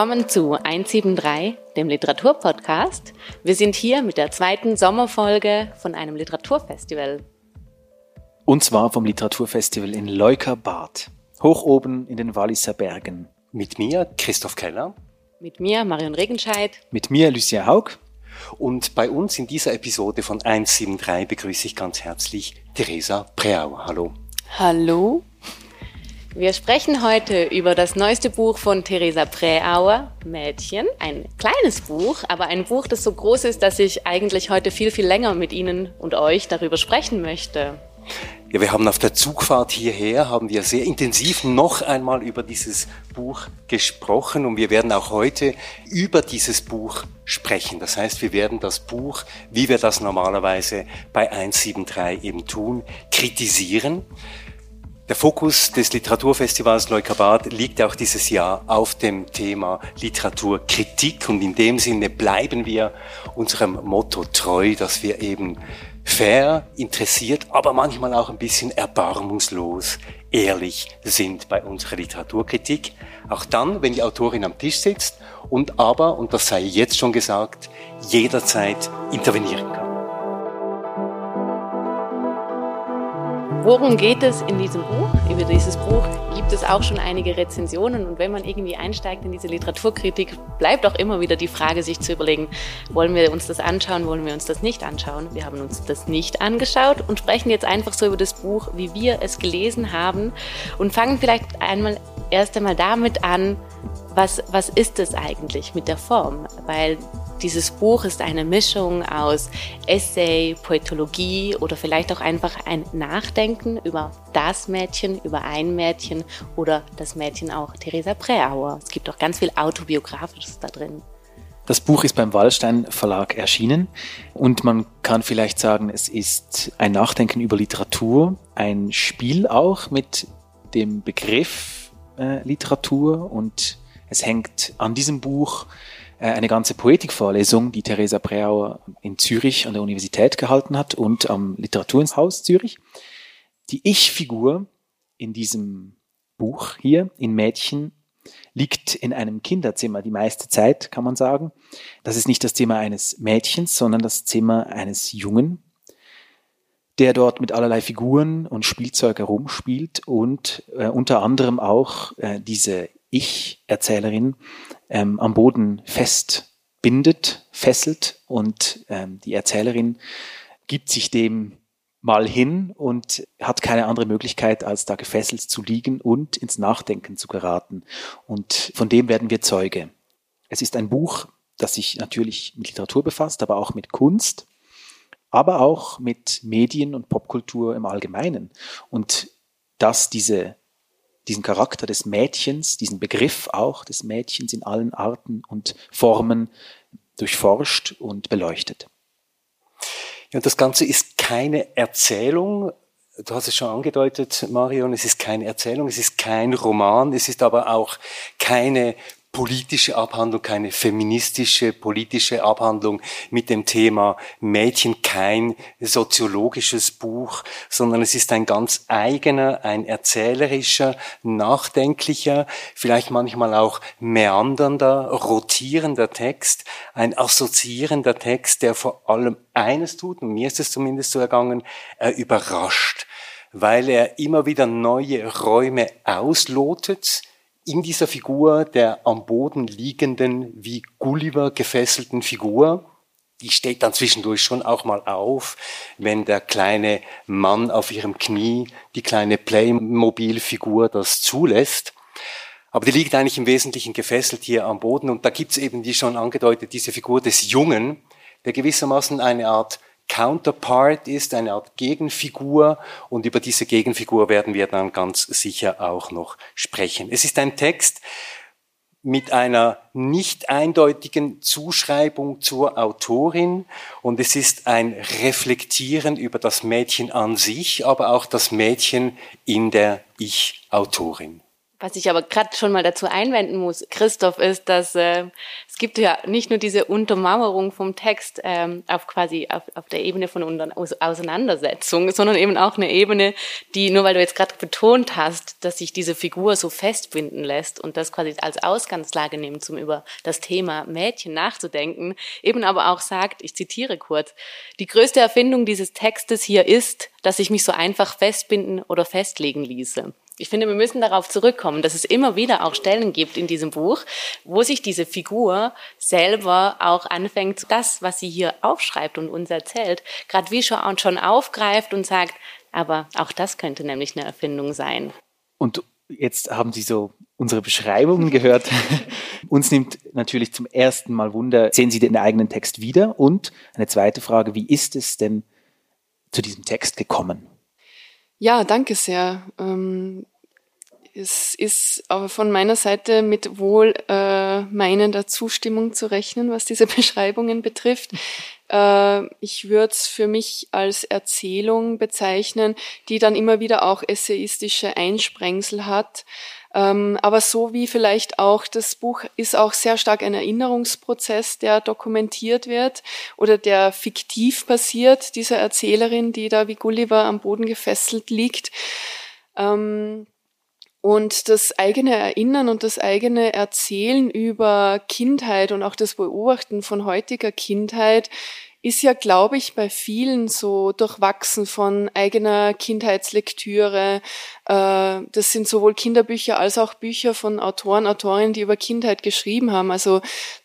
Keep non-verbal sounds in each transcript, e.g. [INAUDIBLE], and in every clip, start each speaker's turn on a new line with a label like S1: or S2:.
S1: Willkommen zu 173, dem Literaturpodcast. Wir sind hier mit der zweiten Sommerfolge von einem Literaturfestival.
S2: Und zwar vom Literaturfestival in Leukerbad, hoch oben in den Walliser Bergen.
S3: Mit mir, Christoph Keller.
S1: Mit mir, Marion Regenscheid.
S2: Mit mir, Lucia Haug.
S3: Und bei uns in dieser Episode von 173 begrüße ich ganz herzlich Theresa Preauer. Hallo.
S1: Hallo. Wir sprechen heute über das neueste Buch von Theresa Präauer, Mädchen. Ein kleines Buch, aber ein Buch, das so groß ist, dass ich eigentlich heute viel, viel länger mit Ihnen und euch darüber sprechen möchte.
S3: Ja, wir haben auf der Zugfahrt hierher, haben wir sehr intensiv noch einmal über dieses Buch gesprochen und wir werden auch heute über dieses Buch sprechen. Das heißt, wir werden das Buch, wie wir das normalerweise bei 173 eben tun, kritisieren. Der Fokus des Literaturfestivals Leukerbad liegt auch dieses Jahr auf dem Thema Literaturkritik und in dem Sinne bleiben wir unserem Motto treu, dass wir eben fair, interessiert, aber manchmal auch ein bisschen erbarmungslos ehrlich sind bei unserer Literaturkritik. Auch dann, wenn die Autorin am Tisch sitzt und aber, und das sei jetzt schon gesagt, jederzeit intervenieren kann.
S1: Worum geht es in diesem Buch? Über dieses Buch gibt es auch schon einige Rezensionen und wenn man irgendwie einsteigt in diese Literaturkritik, bleibt auch immer wieder die Frage, sich zu überlegen, wollen wir uns das anschauen, wollen wir uns das nicht anschauen? Wir haben uns das nicht angeschaut und sprechen jetzt einfach so über das Buch, wie wir es gelesen haben und fangen vielleicht einmal erst einmal damit an, was, was ist es eigentlich mit der Form? Weil dieses Buch ist eine Mischung aus Essay, Poetologie oder vielleicht auch einfach ein Nachdenken über das Mädchen, über ein Mädchen oder das Mädchen auch Theresa Präauer. Es gibt auch ganz viel Autobiografisches da drin.
S2: Das Buch ist beim Wallstein Verlag erschienen und man kann vielleicht sagen, es ist ein Nachdenken über Literatur, ein Spiel auch mit dem Begriff Literatur und es hängt an diesem Buch äh, eine ganze Poetikvorlesung, die Theresa Preauer in Zürich an der Universität gehalten hat und am Literaturhaus Zürich. Die Ich-Figur in diesem Buch hier, in Mädchen, liegt in einem Kinderzimmer die meiste Zeit, kann man sagen. Das ist nicht das Zimmer eines Mädchens, sondern das Zimmer eines Jungen, der dort mit allerlei Figuren und Spielzeug herumspielt und äh, unter anderem auch äh, diese Ich-Erzählerin ähm, am Boden festbindet, fesselt und ähm, die Erzählerin gibt sich dem mal hin und hat keine andere Möglichkeit, als da gefesselt zu liegen und ins Nachdenken zu geraten. Und von dem werden wir Zeuge. Es ist ein Buch, das sich natürlich mit Literatur befasst, aber auch mit Kunst, aber auch mit Medien und Popkultur im Allgemeinen. Und dass diese diesen Charakter des Mädchens, diesen Begriff auch des Mädchens in allen Arten und Formen durchforscht und beleuchtet.
S3: Ja, und das Ganze ist keine Erzählung. Du hast es schon angedeutet, Marion, es ist keine Erzählung, es ist kein Roman, es ist aber auch keine politische Abhandlung, keine feministische politische Abhandlung mit dem Thema Mädchen, kein soziologisches Buch, sondern es ist ein ganz eigener, ein erzählerischer, nachdenklicher, vielleicht manchmal auch meandernder, rotierender Text, ein assoziierender Text, der vor allem eines tut, und mir ist es zumindest so ergangen, er überrascht, weil er immer wieder neue Räume auslotet, in dieser Figur der am Boden liegenden, wie Gulliver gefesselten Figur, die steht dann zwischendurch schon auch mal auf, wenn der kleine Mann auf ihrem Knie, die kleine Playmobil-Figur das zulässt. Aber die liegt eigentlich im Wesentlichen gefesselt hier am Boden und da gibt's eben, wie schon angedeutet, diese Figur des Jungen, der gewissermaßen eine Art Counterpart ist, eine Art Gegenfigur und über diese Gegenfigur werden wir dann ganz sicher auch noch sprechen. Es ist ein Text mit einer nicht eindeutigen Zuschreibung zur Autorin und es ist ein Reflektieren über das Mädchen an sich, aber auch das Mädchen in der Ich-Autorin.
S1: Was ich aber gerade schon mal dazu einwenden muss, Christoph, ist, dass äh, es gibt ja nicht nur diese Untermauerung vom Text ähm, auf quasi auf, auf der Ebene von Auseinandersetzung, sondern eben auch eine Ebene, die nur weil du jetzt gerade betont hast, dass sich diese Figur so festbinden lässt und das quasi als Ausgangslage nimmt, um über das Thema Mädchen nachzudenken, eben aber auch sagt, ich zitiere kurz, die größte Erfindung dieses Textes hier ist, dass ich mich so einfach festbinden oder festlegen ließe. Ich finde, wir müssen darauf zurückkommen, dass es immer wieder auch Stellen gibt in diesem Buch, wo sich diese Figur selber auch anfängt, das, was sie hier aufschreibt und uns erzählt, gerade wie schon, schon aufgreift und sagt, aber auch das könnte nämlich eine Erfindung sein.
S2: Und jetzt haben Sie so unsere Beschreibungen gehört. [LAUGHS] Uns nimmt natürlich zum ersten Mal Wunder, sehen Sie den eigenen Text wieder? Und eine zweite Frage, wie ist es denn zu diesem Text gekommen?
S4: Ja, danke sehr. Ähm, es ist aber von meiner Seite mit wohl äh, meinender Zustimmung zu rechnen, was diese [LAUGHS] Beschreibungen betrifft. Äh, ich würde es für mich als Erzählung bezeichnen, die dann immer wieder auch essayistische Einsprengsel hat. Ähm, aber so wie vielleicht auch das Buch ist auch sehr stark ein Erinnerungsprozess, der dokumentiert wird oder der fiktiv passiert, dieser Erzählerin, die da wie Gulliver am Boden gefesselt liegt. Ähm, und das eigene Erinnern und das eigene Erzählen über Kindheit und auch das Beobachten von heutiger Kindheit ist ja, glaube ich, bei vielen so durchwachsen von eigener Kindheitslektüre. Äh, das sind sowohl Kinderbücher als auch Bücher von Autoren, Autorinnen, die über Kindheit geschrieben haben. Also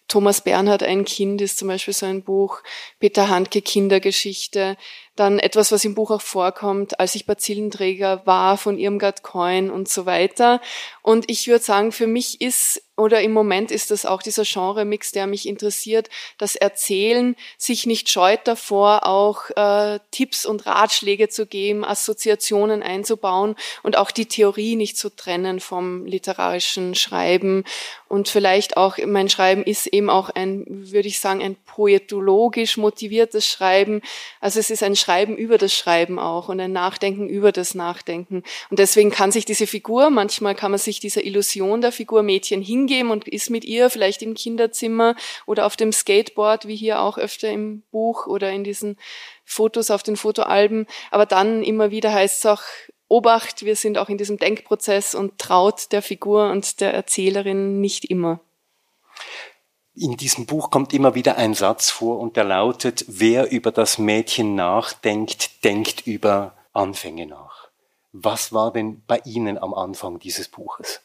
S4: Thomas Bernhard, ein Kind, ist zum Beispiel so ein Buch. Peter Handke, Kindergeschichte. Dann etwas, was im Buch auch vorkommt, als ich Bazillenträger war von Irmgard Coin und so weiter. Und ich würde sagen, für mich ist oder im Moment ist das auch dieser Genre-Mix, der mich interessiert, das Erzählen sich nicht scheut davor, auch äh, Tipps und Ratschläge zu geben, Assoziationen einzubauen und auch die Theorie nicht zu trennen vom literarischen Schreiben. Und vielleicht auch, mein Schreiben ist eben auch ein, würde ich sagen, ein poetologisch motiviertes Schreiben. Also es ist ein Schreiben über das Schreiben auch und ein Nachdenken über das Nachdenken. Und deswegen kann sich diese Figur, manchmal kann man sich dieser Illusion der Figur Mädchen hingeben und ist mit ihr vielleicht im Kinderzimmer oder auf dem Skateboard, wie hier auch öfter im Buch oder in diesen Fotos auf den Fotoalben. Aber dann immer wieder heißt es auch, Obacht, wir sind auch in diesem Denkprozess und traut der Figur und der Erzählerin nicht immer.
S3: In diesem Buch kommt immer wieder ein Satz vor und der lautet, wer über das Mädchen nachdenkt, denkt über Anfänge nach. Was war denn bei Ihnen am Anfang dieses Buches?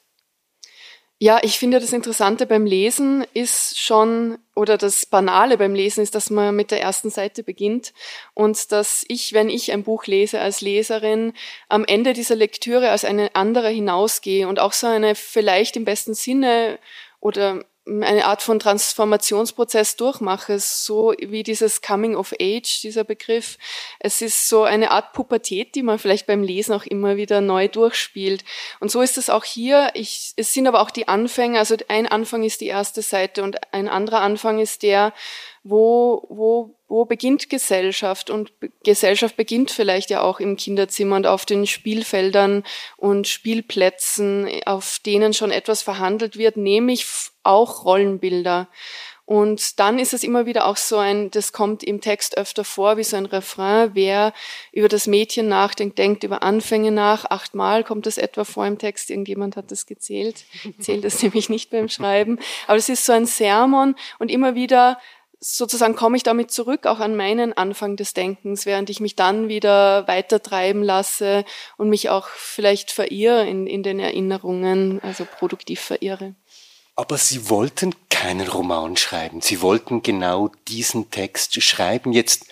S4: Ja, ich finde das Interessante beim Lesen ist schon, oder das Banale beim Lesen ist, dass man mit der ersten Seite beginnt und dass ich, wenn ich ein Buch lese als Leserin, am Ende dieser Lektüre als eine andere hinausgehe und auch so eine vielleicht im besten Sinne oder eine Art von Transformationsprozess durchmache, so wie dieses Coming of Age, dieser Begriff. Es ist so eine Art Pubertät, die man vielleicht beim Lesen auch immer wieder neu durchspielt. Und so ist es auch hier. Ich, es sind aber auch die Anfänge, also ein Anfang ist die erste Seite und ein anderer Anfang ist der, wo, wo, wo beginnt Gesellschaft? Und Gesellschaft beginnt vielleicht ja auch im Kinderzimmer und auf den Spielfeldern und Spielplätzen, auf denen schon etwas verhandelt wird, nämlich auch Rollenbilder. Und dann ist es immer wieder auch so ein, das kommt im Text öfter vor, wie so ein Refrain, wer über das Mädchen nachdenkt, denkt über Anfänge nach. Achtmal kommt das etwa vor im Text, irgendjemand hat das gezählt, zählt das [LAUGHS] nämlich nicht beim Schreiben. Aber es ist so ein Sermon und immer wieder sozusagen komme ich damit zurück auch an meinen Anfang des Denkens, während ich mich dann wieder weiter treiben lasse und mich auch vielleicht verirre in, in den Erinnerungen, also produktiv verirre.
S3: Aber Sie wollten keinen Roman schreiben. Sie wollten genau diesen Text schreiben. Jetzt,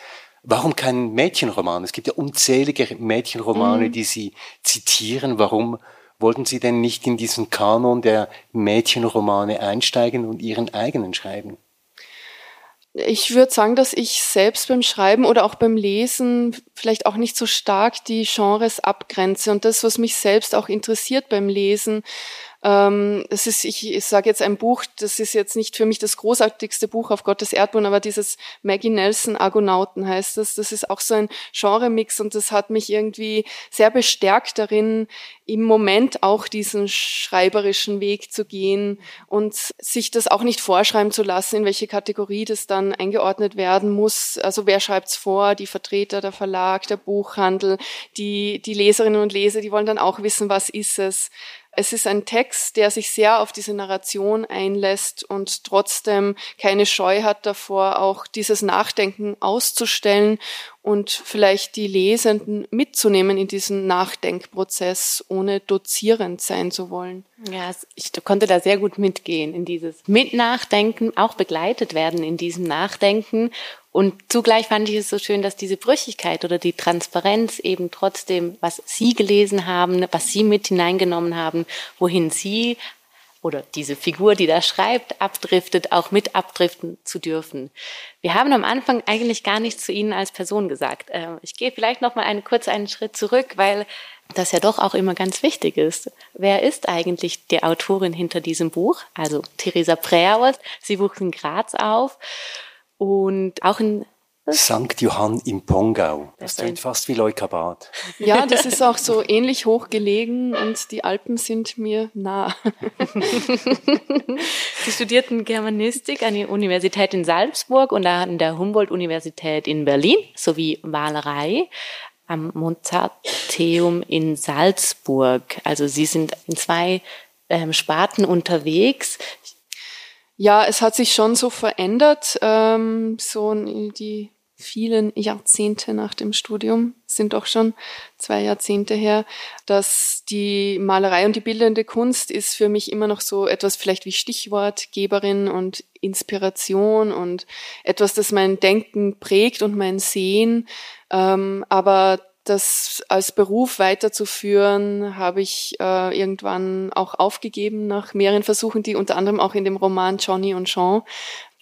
S3: warum keinen Mädchenroman? Es gibt ja unzählige Mädchenromane, mhm. die Sie zitieren. Warum wollten Sie denn nicht in diesen Kanon der Mädchenromane einsteigen und Ihren eigenen schreiben?
S4: Ich würde sagen, dass ich selbst beim Schreiben oder auch beim Lesen vielleicht auch nicht so stark die Genres abgrenze. Und das, was mich selbst auch interessiert beim Lesen, Ähm, das ist, ich, ich sage jetzt ein Buch, das ist jetzt nicht für mich das großartigste Buch auf Gottes Erdboden, aber dieses Maggie Nelson Argonauten heißt das. Das ist auch so ein Genremix und das hat mich irgendwie sehr bestärkt darin, im Moment auch diesen schreiberischen Weg zu gehen und sich das auch nicht vorschreiben zu lassen, in welche Kategorie das dann eingeordnet werden muss. Also wer schreibt's vor? Die Vertreter, der Verlag, der Buchhandel, die, die Leserinnen und Leser, die wollen dann auch wissen, was ist es. Es ist ein Text, der sich sehr auf diese Narration einlässt und trotzdem keine Scheu hat davor, auch dieses Nachdenken auszustellen und vielleicht die Lesenden mitzunehmen in diesen Nachdenkprozess, ohne dozierend sein zu wollen.
S1: Ja, ich konnte da sehr gut mitgehen in dieses Mitnachdenken, auch begleitet werden in diesem Nachdenken und zugleich fand ich es so schön, dass diese Brüchigkeit oder die Transparenz eben trotzdem, was Sie gelesen haben, was Sie mit hineingenommen haben, wohin Sie oder diese Figur, die da schreibt, abdriftet, auch mit abdriften zu dürfen. Wir haben am Anfang eigentlich gar nichts zu Ihnen als Person gesagt. Äh, ich gehe vielleicht noch mal einen, kurz einen Schritt zurück, weil das ja doch auch immer ganz wichtig ist. Wer ist eigentlich die Autorin hinter diesem Buch? Also Theresa Preaus. Sie wuchs in Graz auf und auch in
S3: St. Johann im Pongau. Das klingt fast wie Leukerbad.
S4: Ja, [LAUGHS] das ist auch so ähnlich hoch gelegen und die Alpen sind mir nah. [LAUGHS]
S1: Sie studierten Germanistik an der Universität in Salzburg und an der Humboldt-Universität in Berlin sowie Malerei am Mozarteum in Salzburg. Also Sie sind in zwei ähm, Sparten unterwegs.
S4: Ja, es hat sich schon so verändert, ähm, so die vielen Jahrzehnte nach dem Studium, sind doch schon zwei Jahrzehnte her, dass die Malerei und die bildende Kunst ist für mich immer noch so etwas vielleicht wie Stichwortgeberin und Inspiration und etwas, das mein Denken prägt und mein Sehen. Ähm, aber das als Beruf weiterzuführen, habe ich äh, irgendwann auch aufgegeben nach mehreren Versuchen, die unter anderem auch in dem Roman Johnny und Jean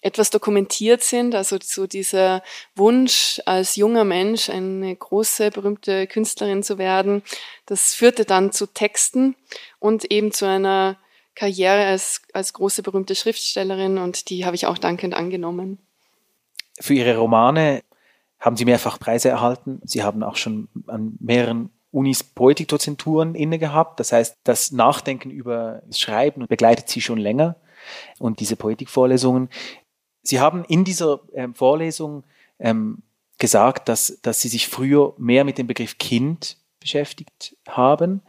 S4: etwas dokumentiert sind. Also so dieser Wunsch, als junger Mensch eine große, berühmte Künstlerin zu werden, das führte dann zu Texten und eben zu einer Karriere als, als große, berühmte Schriftstellerin und die habe ich auch dankend angenommen.
S2: Für Ihre Romane haben Sie mehrfach Preise erhalten. Sie haben auch schon an mehreren Unis Poetikdozenturen inne gehabt. Das heißt, das Nachdenken über das Schreiben begleitet Sie schon länger und diese Poetikvorlesungen. Sie haben in dieser ähm, Vorlesung ähm, gesagt, dass, dass Sie sich früher mehr mit dem Begriff Kind beschäftigt haben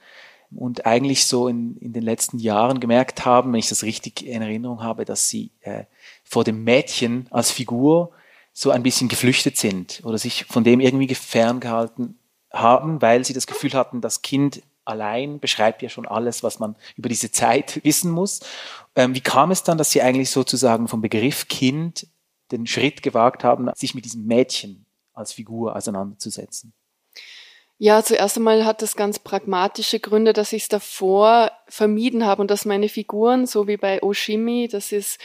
S2: und eigentlich so in, in den letzten Jahren gemerkt haben, wenn ich das richtig in Erinnerung habe, dass Sie äh, vor dem Mädchen als Figur so ein bisschen geflüchtet sind oder sich von dem irgendwie ferngehalten haben, weil sie das Gefühl hatten, das Kind allein beschreibt ja schon alles, was man über diese Zeit [LAUGHS] wissen muss. Ähm, wie kam es dann, dass Sie eigentlich sozusagen vom Begriff Kind den Schritt gewagt haben, sich mit diesem Mädchen als Figur auseinanderzusetzen?
S4: Ja, zuerst einmal hat das ganz pragmatische Gründe, dass ich es davor vermieden habe und dass meine Figuren, so wie bei Oshimi, das ist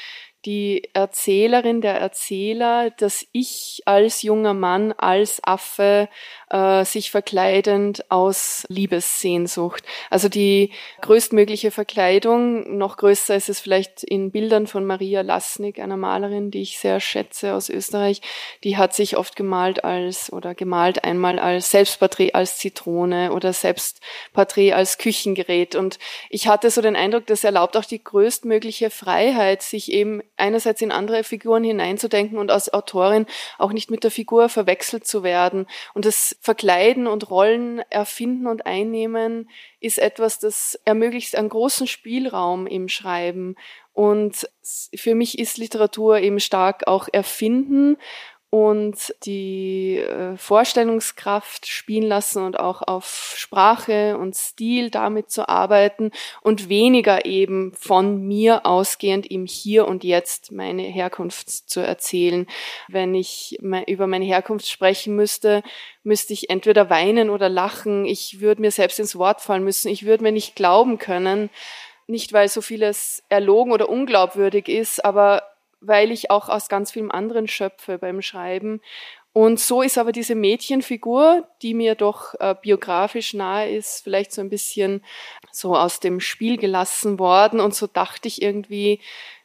S4: die Erzählerin, der Erzähler, dass ich als junger Mann, als Affe äh, sich verkleidend aus Liebessehnsucht. Also die größtmögliche Verkleidung, noch größer ist es vielleicht in Bildern von Maria Lasnik, einer Malerin, die ich sehr schätze aus Österreich. Die hat sich oft gemalt als oder gemalt einmal als Selbstporträt als Zitrone oder Selbstporträt als Küchengerät. Und ich hatte so den Eindruck, das erlaubt auch die größtmögliche Freiheit, sich eben einerseits in andere Figuren hineinzudenken und als Autorin auch nicht mit der Figur verwechselt zu werden. Und das Verkleiden und Rollen erfinden und einnehmen ist etwas, das ermöglicht einen großen Spielraum im Schreiben. Und für mich ist Literatur eben stark auch erfinden und die äh, Vorstellungskraft spielen lassen und auch auf Sprache und Stil damit zu arbeiten und weniger eben von mir ausgehend im Hier und Jetzt meine Herkunft zu erzählen. Wenn ich über meine Herkunft sprechen müsste, müsste ich entweder weinen oder lachen. Ich würde mir selbst ins Wort fallen müssen. Ich würde mir nicht glauben können. Nicht, weil so vieles erlogen oder unglaubwürdig ist, aber weil ich auch aus ganz vielem anderen schöpfe beim Schreiben. Und so ist aber diese Mädchenfigur, die mir doch äh, biografisch nahe ist, vielleicht so ein bisschen so aus dem Spiel gelassen worden. Und so dachte ich irgendwie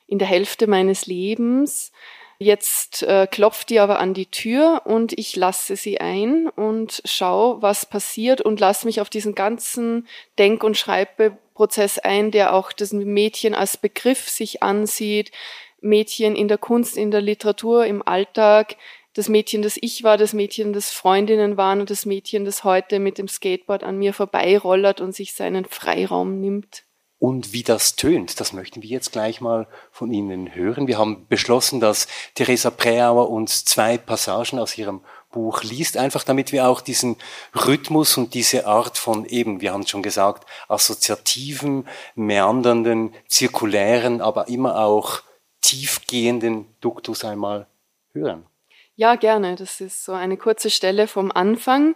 S4: in der Hälfte meines Lebens, Jetzt äh, klopft die aber an die Tür und ich lasse sie ein und schaue, was passiert und lasse mich auf diesen ganzen Denk- und Schreibprozess ein, der auch das Mädchen als Begriff sich ansieht, Mädchen in der Kunst, in der Literatur, im Alltag, das Mädchen, das ich war, das Mädchen, das Freundinnen waren und das Mädchen, das heute mit dem Skateboard an mir vorbeirollert und sich seinen Freiraum nimmt.
S3: Und wie das tönt, das möchten wir jetzt gleich mal von Ihnen hören. Wir haben beschlossen, dass Theresa Präauer uns zwei Passagen aus ihrem Buch liest, einfach damit wir auch diesen Rhythmus und diese Art von eben, wir haben es schon gesagt, assoziativen, meandernden, zirkulären, aber immer auch tiefgehenden Duktus einmal hören.
S4: Ja, gerne. Das ist so eine kurze Stelle vom Anfang.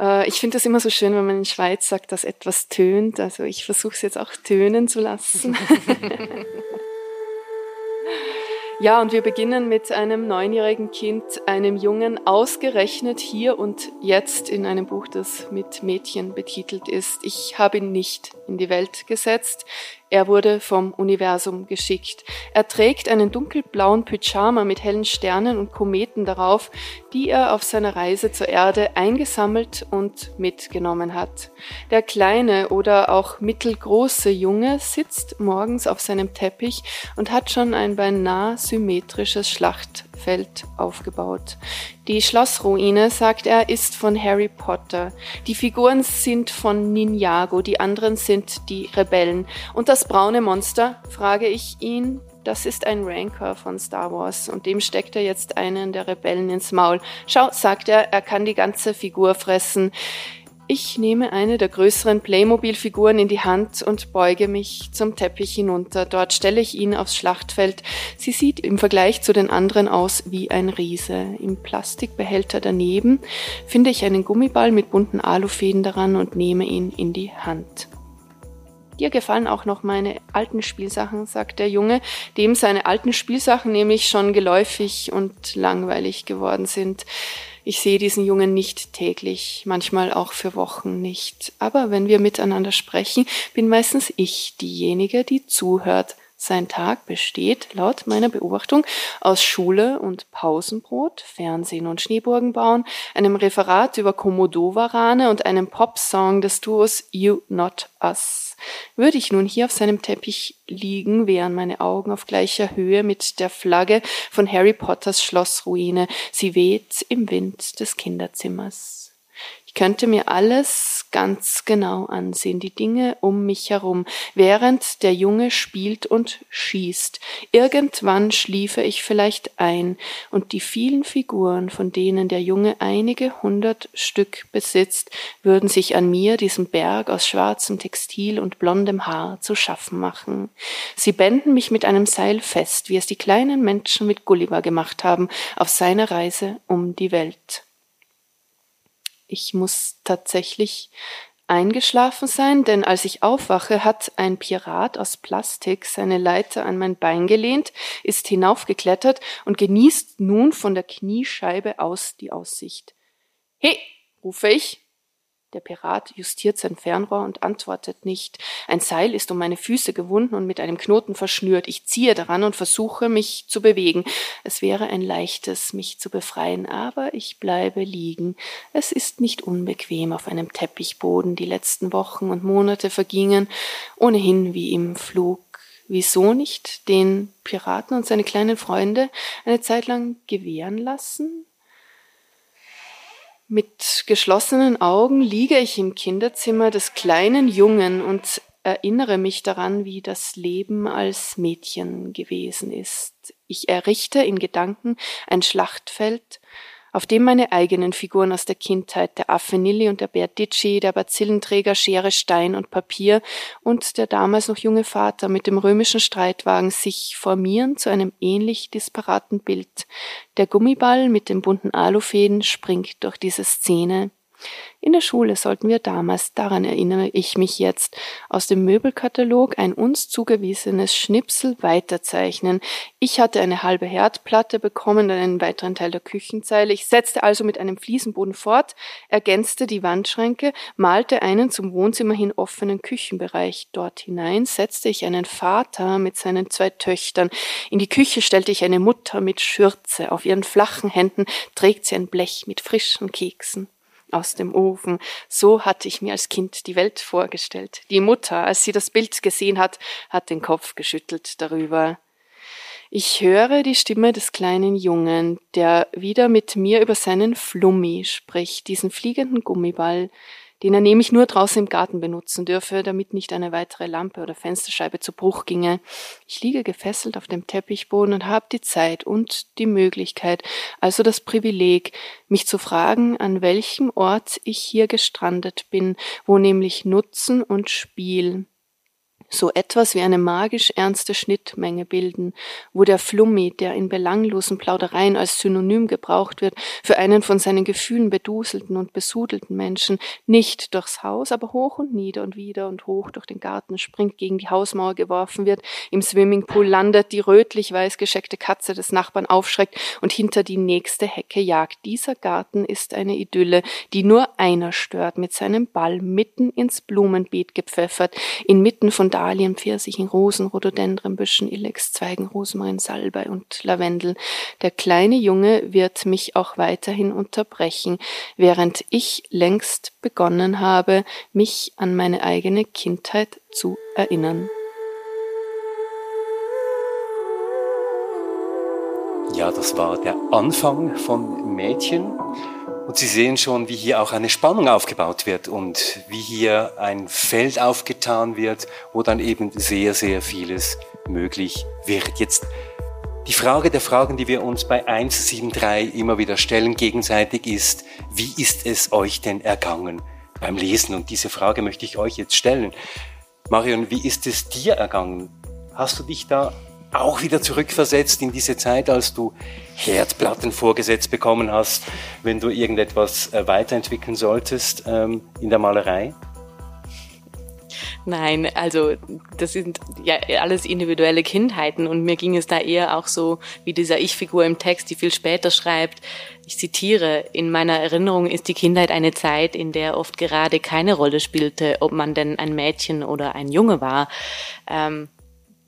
S4: Äh, ich finde das immer so schön, wenn man in Schweiz sagt, dass etwas tönt. Also ich versuche es jetzt auch tönen zu lassen. [LAUGHS] Ja, und wir beginnen mit einem neunjährigen Kind, einem Jungen, ausgerechnet hier und jetzt in einem Buch, das mit Mädchen betitelt ist. Ich habe ihn nicht in die Welt gesetzt. Er wurde vom Universum geschickt. Er trägt einen dunkelblauen Pyjama mit hellen Sternen und Kometen darauf, die er auf seiner Reise zur Erde eingesammelt und mitgenommen hat. Der kleine oder auch mittelgroße Junge sitzt morgens auf seinem Teppich und hat schon ein beinahe symmetrisches Schlachtfeld aufgebaut. Die Schlossruine, sagt er, ist von Harry Potter. Die Figuren sind von Ninjago, die anderen sind die Rebellen. Und das braune Monster, frage ich ihn, das ist ein Rancor von Star Wars und dem steckt er jetzt einen der Rebellen ins Maul. Schau, sagt er, er kann die ganze Figur fressen. Ich nehme eine der größeren Playmobil-Figuren in die Hand und beuge mich zum Teppich hinunter. Dort stelle ich ihn aufs Schlachtfeld. Sie sieht im Vergleich zu den anderen aus wie ein Riese. Im Plastikbehälter daneben finde ich einen Gummiball mit bunten Alufäden daran und nehme ihn in die Hand. Dir gefallen auch noch meine alten Spielsachen, sagt der Junge, dem seine alten Spielsachen nämlich schon geläufig und langweilig geworden sind. Ich sehe diesen Jungen nicht täglich, manchmal auch für Wochen nicht. Aber wenn wir miteinander sprechen, bin meistens ich diejenige, die zuhört. Sein Tag besteht, laut meiner Beobachtung, aus Schule und Pausenbrot, Fernsehen und Schneeburgen bauen, einem Referat über Komodowarane und einem Popsong des Duos You Not Us. Würde ich nun hier auf seinem Teppich liegen, wären meine Augen auf gleicher Höhe mit der Flagge von Harry Potters Schlossruine. Sie weht im Wind des Kinderzimmers. Ich könnte mir alles ganz genau ansehen, die Dinge um mich herum, während der Junge spielt und schießt. Irgendwann schliefe ich vielleicht ein, und die vielen Figuren, von denen der Junge einige hundert Stück besitzt, würden sich an mir, diesem Berg aus schwarzem Textil und blondem Haar, zu schaffen machen. Sie bänden mich mit einem Seil fest, wie es die kleinen Menschen mit Gulliver gemacht haben, auf seiner Reise um die Welt ich muss tatsächlich eingeschlafen sein, denn als ich aufwache, hat ein Pirat aus Plastik seine Leiter an mein Bein gelehnt, ist hinaufgeklettert und genießt nun von der Kniescheibe aus die Aussicht. He, rufe ich, der Pirat justiert sein Fernrohr und antwortet nicht. Ein Seil ist um meine Füße gewunden und mit einem Knoten verschnürt. Ich ziehe daran und versuche, mich zu bewegen. Es wäre ein leichtes, mich zu befreien, aber ich bleibe liegen. Es ist nicht unbequem auf einem Teppichboden. Die letzten Wochen und Monate vergingen ohnehin wie im Flug. Wieso nicht den Piraten und seine kleinen Freunde eine Zeit lang gewähren lassen? Mit geschlossenen Augen liege ich im Kinderzimmer des kleinen Jungen und erinnere mich daran, wie das Leben als Mädchen gewesen ist. Ich errichte in Gedanken ein Schlachtfeld, auf dem meine eigenen Figuren aus der Kindheit, der Affe Nilli und der Bär Ditschi, der Bazillenträger Schere, Stein und Papier und der damals noch junge Vater mit dem römischen Streitwagen sich formieren zu einem ähnlich disparaten Bild. Der Gummiball mit den bunten Alufäden springt durch diese Szene. In der Schule sollten wir damals, daran erinnere ich mich jetzt, aus dem Möbelkatalog ein uns zugewiesenes Schnipsel weiterzeichnen. Ich hatte eine halbe Herdplatte bekommen, dann einen weiteren Teil der Küchenzeile. Ich setzte also mit einem Fliesenboden fort, ergänzte die Wandschränke, malte einen zum Wohnzimmer hin offenen Küchenbereich. Dort hinein setzte ich einen Vater mit seinen zwei Töchtern. In die Küche stellte ich eine Mutter mit Schürze. Auf ihren flachen Händen trägt sie ein Blech mit frischen Keksen aus dem Ofen. So hatte ich mir als Kind die Welt vorgestellt. Die Mutter, als sie das Bild gesehen hat, hat den Kopf geschüttelt darüber. Ich höre die Stimme des kleinen Jungen, der wieder mit mir über seinen Flummi spricht, diesen fliegenden Gummiball, den er nämlich nur draußen im Garten benutzen dürfe, damit nicht eine weitere Lampe oder Fensterscheibe zu Bruch ginge. Ich liege gefesselt auf dem Teppichboden und habe die Zeit und die Möglichkeit, also das Privileg, mich zu fragen, an welchem Ort ich hier gestrandet bin, wo nämlich Nutzen und Spiel so etwas wie eine magisch ernste Schnittmenge bilden, wo der Flummi, der in belanglosen Plaudereien als Synonym gebraucht wird, für einen von seinen Gefühlen beduselten und besudelten Menschen nicht durchs Haus, aber hoch und nieder und wieder und hoch durch den Garten springt, gegen die Hausmauer geworfen wird, im Swimmingpool landet, die rötlich-weiß gescheckte Katze des Nachbarn aufschreckt und hinter die nächste Hecke jagt. Dieser Garten ist eine Idylle, die nur einer stört, mit seinem Ball mitten ins Blumenbeet gepfeffert, inmitten von Dahlien, Pfirsichen, Rosen, Rhododendrenbüschen, Ilex, Zweigen, Rosmarin, Salbei und Lavendel. Der kleine Junge wird mich auch weiterhin unterbrechen, während ich längst begonnen habe, mich an meine eigene Kindheit zu erinnern.
S3: Ja, das war der Anfang von Mädchen. Und Sie sehen schon, wie hier auch eine Spannung aufgebaut wird und wie hier ein Feld aufgetan wird, wo dann eben sehr, sehr vieles möglich wird. Jetzt die Frage der Fragen, die wir uns bei 173 immer wieder stellen gegenseitig ist, wie ist es euch denn ergangen beim Lesen? Und diese Frage möchte ich euch jetzt stellen. Marion, wie ist es dir ergangen? Hast du dich da auch wieder zurückversetzt in diese Zeit, als du Herdplatten vorgesetzt bekommen hast, wenn du irgendetwas äh, weiterentwickeln solltest ähm, in der Malerei?
S1: Nein, also das sind ja alles individuelle Kindheiten und mir ging es da eher auch so wie dieser Ich-Figur im Text, die viel später schreibt. Ich zitiere, in meiner Erinnerung ist die Kindheit eine Zeit, in der oft gerade keine Rolle spielte, ob man denn ein Mädchen oder ein Junge war. Ähm,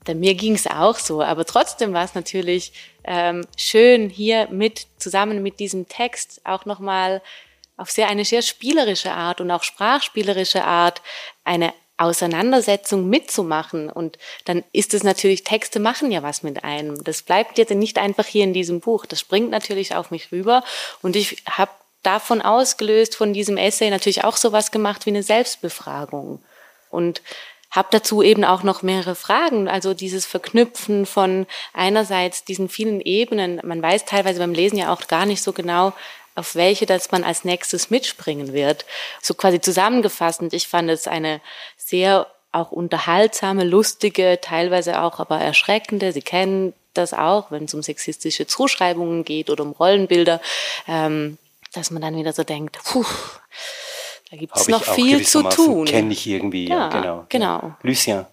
S1: denn mir ging es auch so, aber trotzdem war es natürlich ähm, schön, hier mit zusammen mit diesem Text auch nochmal auf sehr eine sehr spielerische Art und auch sprachspielerische Art eine Auseinandersetzung mitzumachen. Und dann ist es natürlich, Texte machen ja was mit einem. Das bleibt jetzt nicht einfach hier in diesem Buch. Das springt natürlich auf mich rüber. Und ich habe davon ausgelöst, von diesem Essay natürlich auch sowas gemacht wie eine Selbstbefragung. Und habe dazu eben auch noch mehrere Fragen, also dieses Verknüpfen von einerseits diesen vielen Ebenen. Man weiß teilweise beim Lesen ja auch gar nicht so genau, auf welche das man als nächstes mitspringen wird. So quasi zusammengefasst, und ich fand es eine sehr auch unterhaltsame, lustige, teilweise auch aber erschreckende. Sie kennen das auch, wenn es um sexistische Zuschreibungen geht oder um Rollenbilder, ähm, dass man dann wieder so denkt, puh, da gibt es noch viel zu tun.
S3: Kenne ich irgendwie, ja, ja genau.
S1: genau.
S3: Lucien.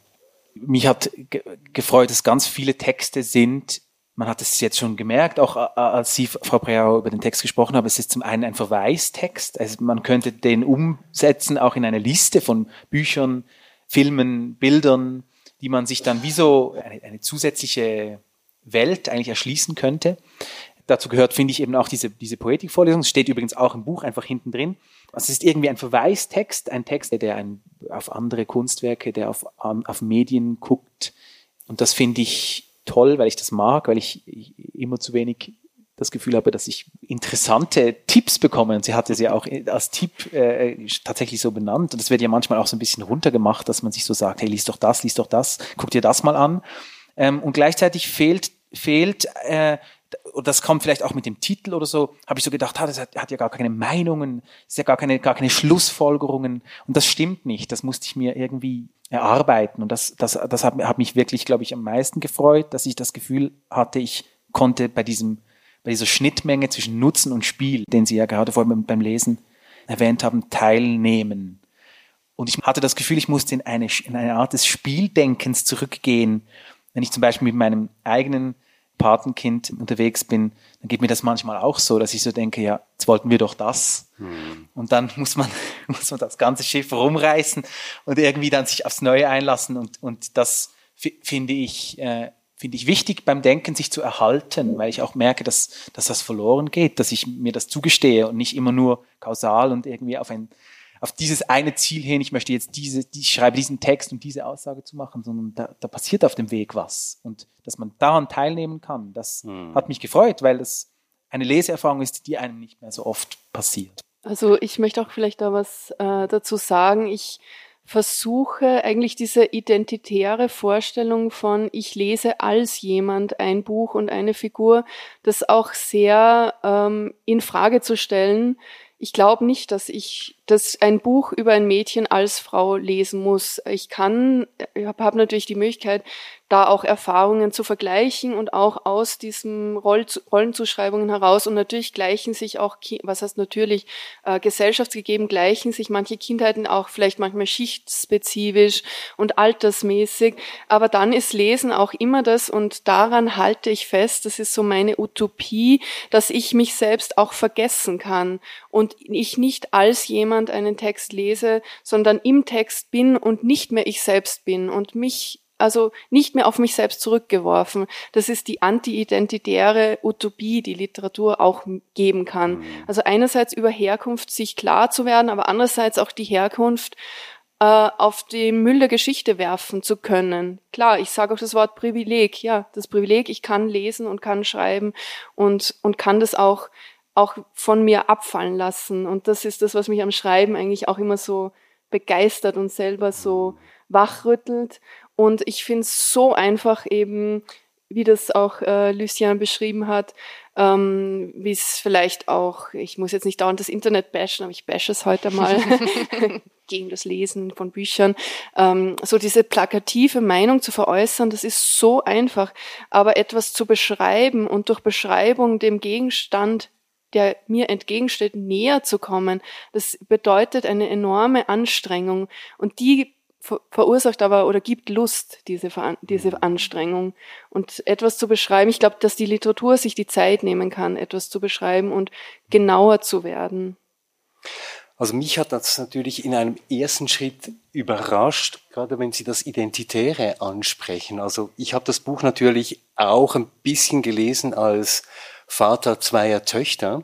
S2: Mich hat ge gefreut, dass ganz viele Texte sind, man hat es jetzt schon gemerkt, auch als Sie, Frau Breau, über den Text gesprochen haben, es ist zum einen ein Verweistext, also man könnte den umsetzen auch in eine Liste von Büchern, Filmen, Bildern, die man sich dann wie so eine, eine zusätzliche Welt eigentlich erschließen könnte. Dazu gehört, finde ich, eben auch diese, diese Poetikvorlesung. Es steht übrigens auch im Buch einfach hinten drin. Also es ist irgendwie ein Verweistext, ein Text, der ein, auf andere Kunstwerke, der auf, auf Medien guckt. Und das finde ich toll, weil ich das mag, weil ich, immer zu wenig das Gefühl habe, dass ich interessante Tipps bekomme. Und sie hatte sie auch als Tipp äh, tatsächlich so benannt. Und das wird ja manchmal auch so ein bisschen runtergemacht, dass man sich so sagt, hey, lies doch das, lies doch das, guck dir das mal an. Ähm, und gleichzeitig fehlt, fehlt äh, und das kommt vielleicht auch mit dem Titel oder so, habe ich so gedacht, ah, das hat, hat ja gar keine Meinungen, ist ja gar keine, gar keine Schlussfolgerungen. Und das stimmt nicht. Das musste ich mir irgendwie erarbeiten. Und das, das, das hat, hat mich wirklich, glaube ich, am meisten gefreut, dass ich das Gefühl hatte, ich konnte bei diesem, bei dieser Schnittmenge zwischen Nutzen und Spiel, den Sie ja gerade vorhin beim Lesen erwähnt haben, teilnehmen. Und ich hatte das Gefühl, ich musste in eine, in eine Art des Spieldenkens zurückgehen. Wenn ich zum Beispiel mit meinem eigenen Patenkind unterwegs bin, dann geht mir das manchmal auch so, dass ich so denke, ja, jetzt wollten wir doch das. Hm. Und dann [LAUGHS] muss man, muss man das ganze Schiff rumreißen und irgendwie dann sich aufs Neue einlassen. Und, und das finde ich, äh, finde ich wichtig beim Denken, sich zu erhalten, weil ich auch merke, dass, dass das verloren geht, dass ich mir das zugestehe und nicht immer nur kausal und irgendwie auf ein, auf dieses eine Ziel hin, ich möchte jetzt diese, ich schreibe diesen Text, um diese Aussage zu machen, sondern da, da passiert auf dem Weg was. Und dass man daran teilnehmen kann, das hm. hat mich gefreut, weil das eine Leseerfahrung ist, die einem nicht mehr so oft passiert.
S4: Also ich möchte auch vielleicht da was äh, dazu sagen. Ich versuche eigentlich diese identitäre Vorstellung von ich lese als jemand ein Buch und eine Figur, das auch sehr ähm, in Frage zu stellen. Ich glaube nicht, dass ich das ein Buch über ein Mädchen als Frau lesen muss. Ich kann, ich habe hab natürlich die Möglichkeit, da auch Erfahrungen zu vergleichen und auch aus diesem Roll Rollenzuschreibungen heraus. Und natürlich gleichen sich auch, was heißt natürlich, äh, gesellschaftsgegeben gleichen sich manche Kindheiten auch vielleicht manchmal schichtspezifisch und altersmäßig, aber dann ist Lesen auch immer das und daran halte ich fest, das ist so meine Utopie, dass ich mich selbst auch vergessen kann und ich nicht als jemand einen Text lese, sondern im Text bin und nicht mehr ich selbst bin. Und mich also nicht mehr auf mich selbst zurückgeworfen. Das ist die anti-identitäre Utopie, die Literatur auch geben kann. Mhm. Also einerseits über Herkunft sich klar zu werden, aber andererseits auch die Herkunft äh, auf die Müll der Geschichte werfen zu können. Klar, ich sage auch das Wort Privileg. Ja, das Privileg, ich kann lesen und kann schreiben und, und kann das auch auch von mir abfallen lassen. Und das ist das, was mich am Schreiben eigentlich auch immer so begeistert und selber so wachrüttelt. Und ich finde es so einfach eben, wie das auch äh, Lucien beschrieben hat, ähm, wie es vielleicht auch, ich muss jetzt nicht dauernd das Internet bashen, aber ich bashe es heute mal. [LAUGHS] Gegen das Lesen von Büchern, ähm, so diese plakative Meinung zu veräußern, das ist so einfach, aber etwas zu beschreiben und durch Beschreibung dem Gegenstand der mir entgegensteht, näher zu kommen, das bedeutet eine enorme Anstrengung. Und die verursacht aber oder gibt Lust, diese, diese mhm. Anstrengung. Und etwas zu beschreiben, ich glaube, dass die Literatur sich die Zeit nehmen kann, etwas zu beschreiben und genauer zu werden.
S3: Also mich hat das natürlich in einem ersten Schritt überrascht, gerade wenn Sie das Identitäre ansprechen. Also ich habe das Buch natürlich auch ein bisschen gelesen als Vater zweier Töchter.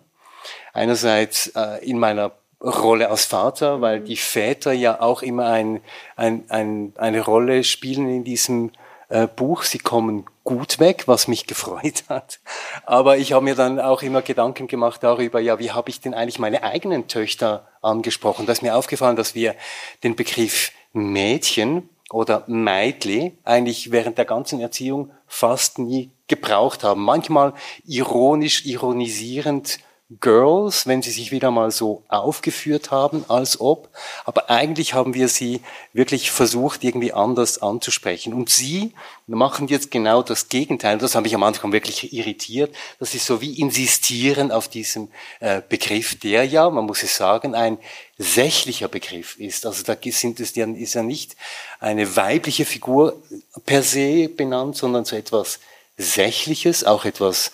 S3: Einerseits äh, in meiner Rolle als Vater, weil die Väter ja auch immer ein, ein, ein, eine Rolle spielen in diesem äh, Buch. Sie kommen gut weg, was mich [LAUGHS] gefreut hat. Aber ich habe mir dann auch immer Gedanken gemacht darüber, ja, wie habe ich denn eigentlich meine eigenen Töchter angesprochen? Da ist mir aufgefallen, dass wir den Begriff Mädchen oder Meidli eigentlich während der ganzen Erziehung fast nie gebraucht haben. Manchmal ironisch, ironisierend Girls, wenn sie sich wieder mal so aufgeführt haben, als ob. Aber eigentlich haben wir sie wirklich versucht, irgendwie anders anzusprechen. Und sie machen jetzt genau das Gegenteil. Das habe ich am Anfang wirklich irritiert. Das ist so wie insistieren auf diesem äh, Begriff, der ja, man muss es sagen, ein sächlicher Begriff ist. Also da sind es ist ja nicht eine weibliche Figur per se benannt, sondern so etwas Sächliches, auch etwas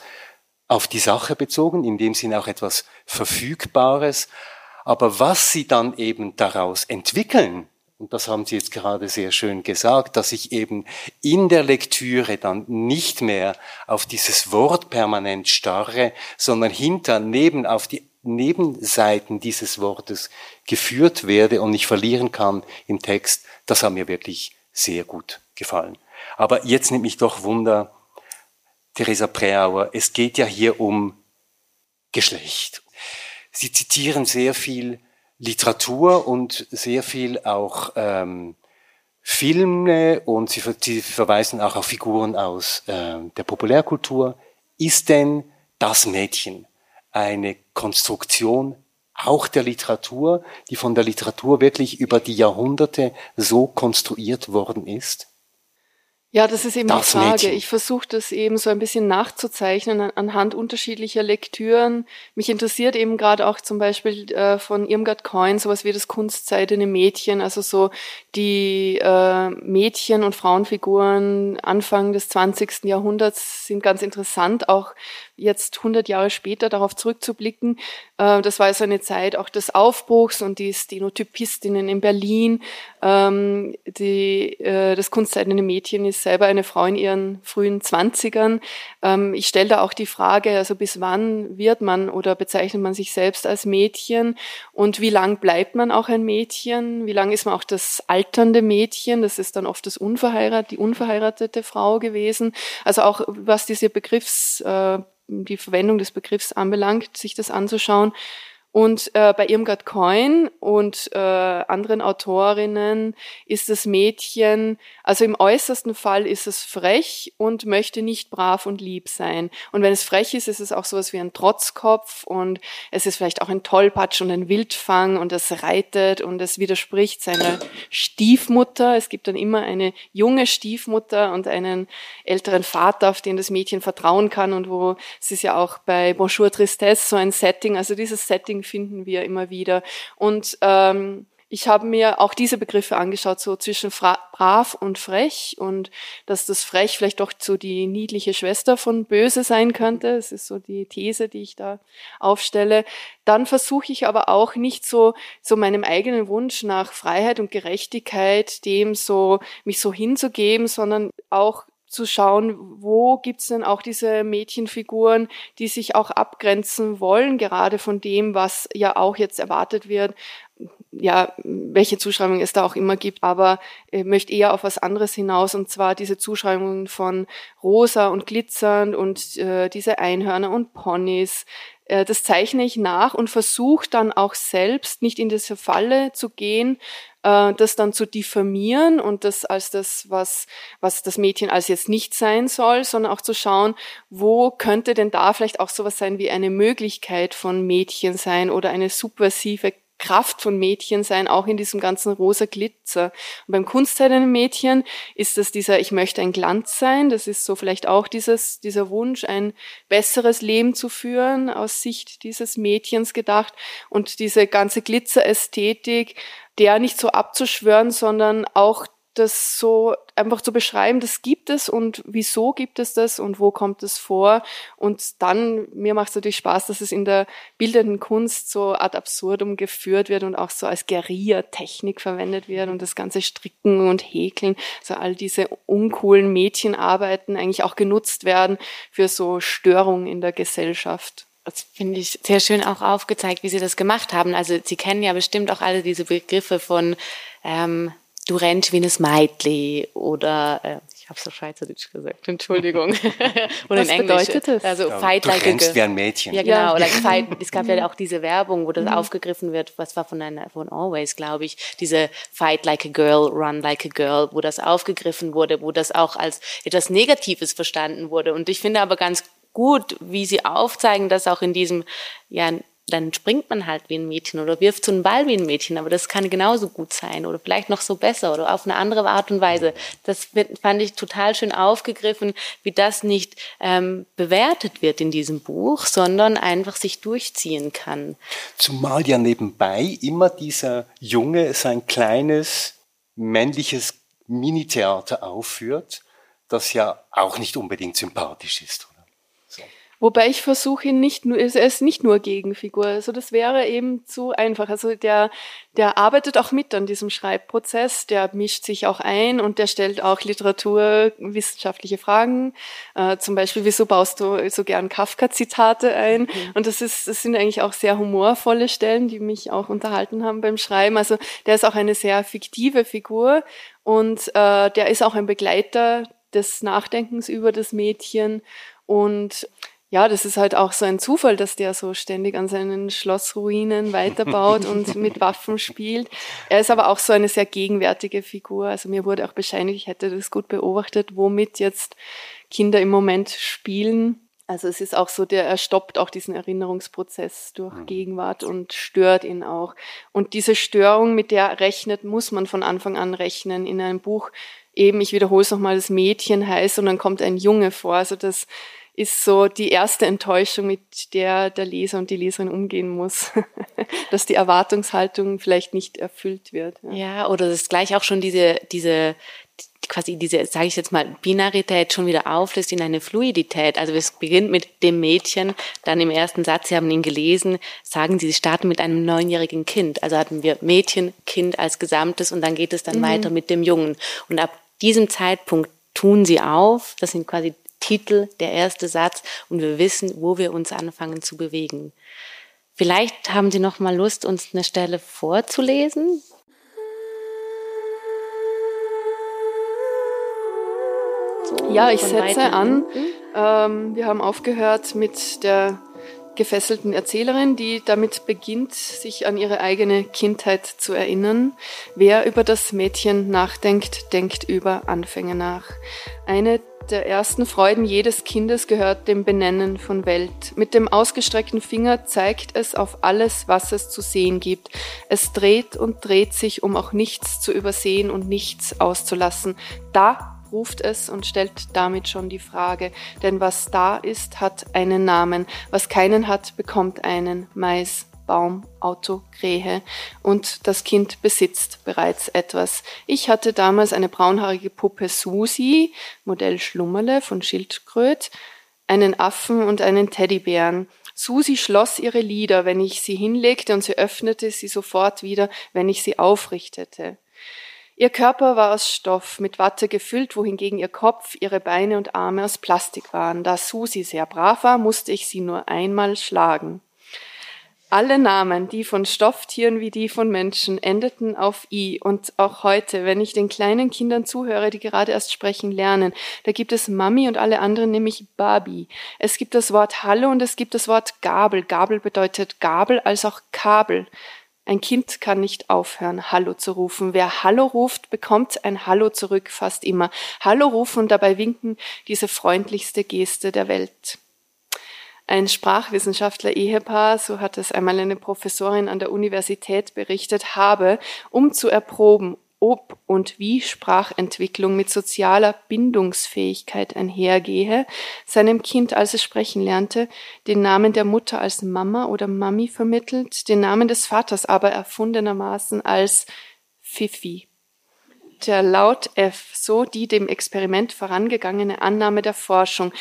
S3: auf die Sache bezogen, in dem Sinne auch etwas Verfügbares. Aber was sie dann eben daraus entwickeln, und das haben Sie jetzt gerade sehr schön gesagt, dass ich eben in der Lektüre dann nicht mehr auf dieses Wort permanent starre, sondern hinter, neben, auf die Nebenseiten dieses Wortes geführt werde und nicht verlieren kann im Text, das hat mir wirklich sehr gut gefallen. Aber jetzt nimmt mich doch Wunder, Theresa Preauer, es geht ja hier um Geschlecht. Sie zitieren sehr viel Literatur und sehr viel auch ähm, Filme und sie, sie, verweisen auch auf Figuren aus äh, der Populärkultur. Ist denn das Mädchen eine Konstruktion auch der Literatur, die von der Literatur wirklich über die Jahrhunderte so konstruiert worden ist?
S4: Ja, das ist eben das die Frage. Mädchen. Ich versuche das eben so ein bisschen nachzuzeichnen anhand unterschiedlicher Lektüren. Mich interessiert eben gerade auch zum Beispiel äh, von Irmgard Coin sowas wie das Kunstseidene Mädchen, also so die äh, Mädchen- und Frauenfiguren Anfang des 20. Jahrhunderts sind ganz interessant, auch jetzt 100 Jahre später darauf zurückzublicken. Äh, das war so eine Zeit auch des Aufbruchs und die Stenotypistinnen in Berlin. Ähm, die, äh, das kunstseidene Mädchen ist selber eine Frau in ihren frühen Zwanzigern. Ähm, ich stelle da auch die Frage, also bis wann wird man oder bezeichnet man sich selbst als Mädchen und wie lang bleibt man auch ein Mädchen? Wie lang ist man auch das alternde Mädchen? Das ist dann oft das unverheirat, die unverheiratete Frau gewesen. Also auch was diese Begriffs äh, die Verwendung des Begriffs anbelangt, sich das anzuschauen. Und äh, bei Irmgard Coin und äh, anderen Autorinnen ist das Mädchen, also im äußersten Fall ist es frech und möchte nicht brav und lieb sein. Und wenn es frech ist, ist es auch sowas wie ein Trotzkopf und es ist vielleicht auch ein Tollpatsch und ein Wildfang und es reitet und es widerspricht seiner Stiefmutter. Es gibt dann immer eine junge Stiefmutter und einen älteren Vater, auf den das Mädchen vertrauen kann und wo es ist ja auch bei Bonjour Tristesse so ein Setting, also dieses Setting finden wir immer wieder. Und ähm, ich habe mir auch diese Begriffe angeschaut, so zwischen brav und frech und dass das frech vielleicht doch so die niedliche Schwester von böse sein könnte. Das ist so die These, die ich da aufstelle. Dann versuche ich aber auch nicht so, so meinem eigenen Wunsch nach Freiheit und Gerechtigkeit dem so, mich so hinzugeben, sondern auch zu schauen, wo gibt's denn auch diese Mädchenfiguren, die sich auch abgrenzen wollen, gerade von dem, was ja auch jetzt erwartet wird, ja, welche Zuschreibungen es da auch immer gibt, aber ich möchte eher auf was anderes hinaus, und zwar diese Zuschreibungen von rosa und glitzernd und äh, diese Einhörner und Ponys, äh, das zeichne ich nach und versuche dann auch selbst nicht in diese Falle zu gehen, äh, das dann zu diffamieren und das als das, was, was das Mädchen als jetzt nicht sein soll, sondern auch zu schauen, wo könnte denn da vielleicht auch sowas sein wie eine Möglichkeit von Mädchen sein oder eine subversive Kraft von Mädchen sein, auch in diesem ganzen rosa Glitzer. Und beim kunstseidenen Mädchen ist das dieser, ich möchte ein Glanz sein, das ist so vielleicht auch dieses, dieser Wunsch, ein besseres Leben zu führen, aus Sicht dieses Mädchens gedacht. Und diese ganze Glitzerästhetik, der nicht so abzuschwören, sondern auch das so einfach zu beschreiben, das gibt es und wieso gibt es das und wo kommt es vor. Und dann, mir macht es natürlich Spaß, dass es in der bildenden Kunst so ad absurdum geführt wird und auch so als Guerilla-Technik verwendet wird und das ganze Stricken und Häkeln, so all diese uncoolen Mädchenarbeiten eigentlich auch genutzt werden für so Störungen in der Gesellschaft.
S1: Das finde ich sehr schön auch aufgezeigt, wie Sie das gemacht haben. Also Sie kennen ja bestimmt auch alle diese Begriffe von ähm, du rennst wie ein Meitli oder äh, ich habe so Schweizerdeutsch gesagt, Entschuldigung. [LAUGHS] [LAUGHS]
S4: oder Was in Englisch. bedeutet das?
S3: Also ja, fight du like rennst a wie ein Mädchen.
S1: Ja, genau. Ja. Like fight, es gab ja auch diese Werbung, wo das mhm. aufgegriffen wird, was war von einer, von Always, glaube ich, diese Fight like a girl, run like a girl, wo das aufgegriffen wurde, wo das auch als etwas Negatives verstanden wurde. Und ich finde aber ganz gut, wie sie aufzeigen, dass auch in diesem, ja, dann springt man halt wie ein Mädchen oder wirft so einen Ball wie ein Mädchen, aber das kann genauso gut sein oder vielleicht noch so besser oder auf eine andere Art und Weise. Das fand ich total schön aufgegriffen, wie das nicht ähm, bewertet wird in diesem Buch, sondern einfach sich durchziehen kann.
S3: Zumal ja nebenbei immer dieser Junge sein kleines männliches Mini-Theater aufführt, das ja auch nicht unbedingt sympathisch ist.
S4: Wobei ich versuche ihn nicht nur, er ist nicht nur Gegenfigur. Also das wäre eben zu einfach. Also der, der arbeitet auch mit an diesem Schreibprozess, der mischt sich auch ein und der stellt auch literaturwissenschaftliche Fragen. Äh, zum Beispiel, wieso baust du so gern Kafka-Zitate ein? Mhm. Und das ist, das sind eigentlich auch sehr humorvolle Stellen, die mich auch unterhalten haben beim Schreiben. Also der ist auch eine sehr fiktive Figur und äh, der ist auch ein Begleiter des Nachdenkens über das Mädchen und ja, das ist halt auch so ein Zufall, dass der so ständig an seinen Schlossruinen weiterbaut und [LAUGHS] mit Waffen spielt. Er ist aber auch so eine sehr gegenwärtige Figur. Also mir wurde auch bescheinigt, ich hätte das gut beobachtet, womit jetzt Kinder im Moment spielen. Also es ist auch so, der er stoppt auch diesen Erinnerungsprozess durch mhm. Gegenwart und stört ihn auch. Und diese Störung, mit der rechnet, muss man von Anfang an rechnen in einem Buch, eben, ich wiederhole es nochmal, das Mädchen heißt und dann kommt ein Junge vor. Also das ist so die erste Enttäuschung, mit der der Leser und die Leserin umgehen muss, [LAUGHS] dass die Erwartungshaltung vielleicht nicht erfüllt wird.
S1: Ja, ja oder das gleich auch schon diese, diese, quasi diese, sage ich jetzt mal, Binarität schon wieder auflöst in eine Fluidität. Also es beginnt mit dem Mädchen, dann im ersten Satz, Sie haben ihn gelesen, sagen Sie, Sie starten mit einem neunjährigen Kind. Also hatten wir Mädchen, Kind als Gesamtes und dann geht es dann mhm. weiter mit dem Jungen. Und ab diesem Zeitpunkt tun Sie auf, das sind quasi Titel, der erste Satz und wir wissen, wo wir uns anfangen zu bewegen. Vielleicht haben Sie noch mal Lust, uns eine Stelle vorzulesen.
S4: So, ja, ich setze an. Ähm, wir haben aufgehört mit der gefesselten Erzählerin, die damit beginnt, sich an ihre eigene Kindheit zu erinnern. Wer über das Mädchen nachdenkt, denkt über Anfänge nach. Eine der ersten Freuden jedes Kindes gehört dem Benennen von Welt. Mit dem ausgestreckten Finger zeigt es auf alles, was es zu sehen gibt. Es dreht und dreht sich, um auch nichts zu übersehen und nichts auszulassen. Da ruft es und stellt damit schon die Frage, denn was da ist, hat einen Namen, was keinen hat, bekommt einen Mais. Baum, Auto, Krähe und das Kind besitzt bereits etwas. Ich hatte damals eine braunhaarige Puppe Susi, Modell Schlummerle von Schildkröt, einen Affen und einen Teddybären. Susi schloss ihre Lieder, wenn ich sie hinlegte, und sie öffnete sie sofort wieder, wenn ich sie aufrichtete. Ihr Körper war aus Stoff mit Watte gefüllt, wohingegen ihr Kopf, ihre Beine und Arme aus Plastik waren. Da Susi sehr brav war, musste ich sie nur einmal schlagen. Alle Namen, die von Stofftieren wie die von Menschen, endeten auf i. Und auch heute, wenn ich den kleinen Kindern zuhöre, die gerade erst sprechen lernen, da gibt es Mami und alle anderen nämlich Babi. Es gibt das Wort Hallo und es gibt das Wort Gabel. Gabel bedeutet Gabel als auch Kabel. Ein Kind kann nicht aufhören, Hallo zu rufen. Wer Hallo ruft, bekommt ein Hallo zurück, fast immer. Hallo rufen und dabei winken, diese freundlichste Geste der Welt. Ein Sprachwissenschaftler-Ehepaar, so hat es einmal eine Professorin an der Universität berichtet, habe, um zu erproben, ob und wie Sprachentwicklung mit sozialer Bindungsfähigkeit einhergehe, seinem Kind, als es sprechen lernte, den Namen der Mutter als Mama oder Mami vermittelt, den Namen des Vaters aber erfundenermaßen als Fifi. Der Laut F, so die dem Experiment vorangegangene Annahme der Forschung,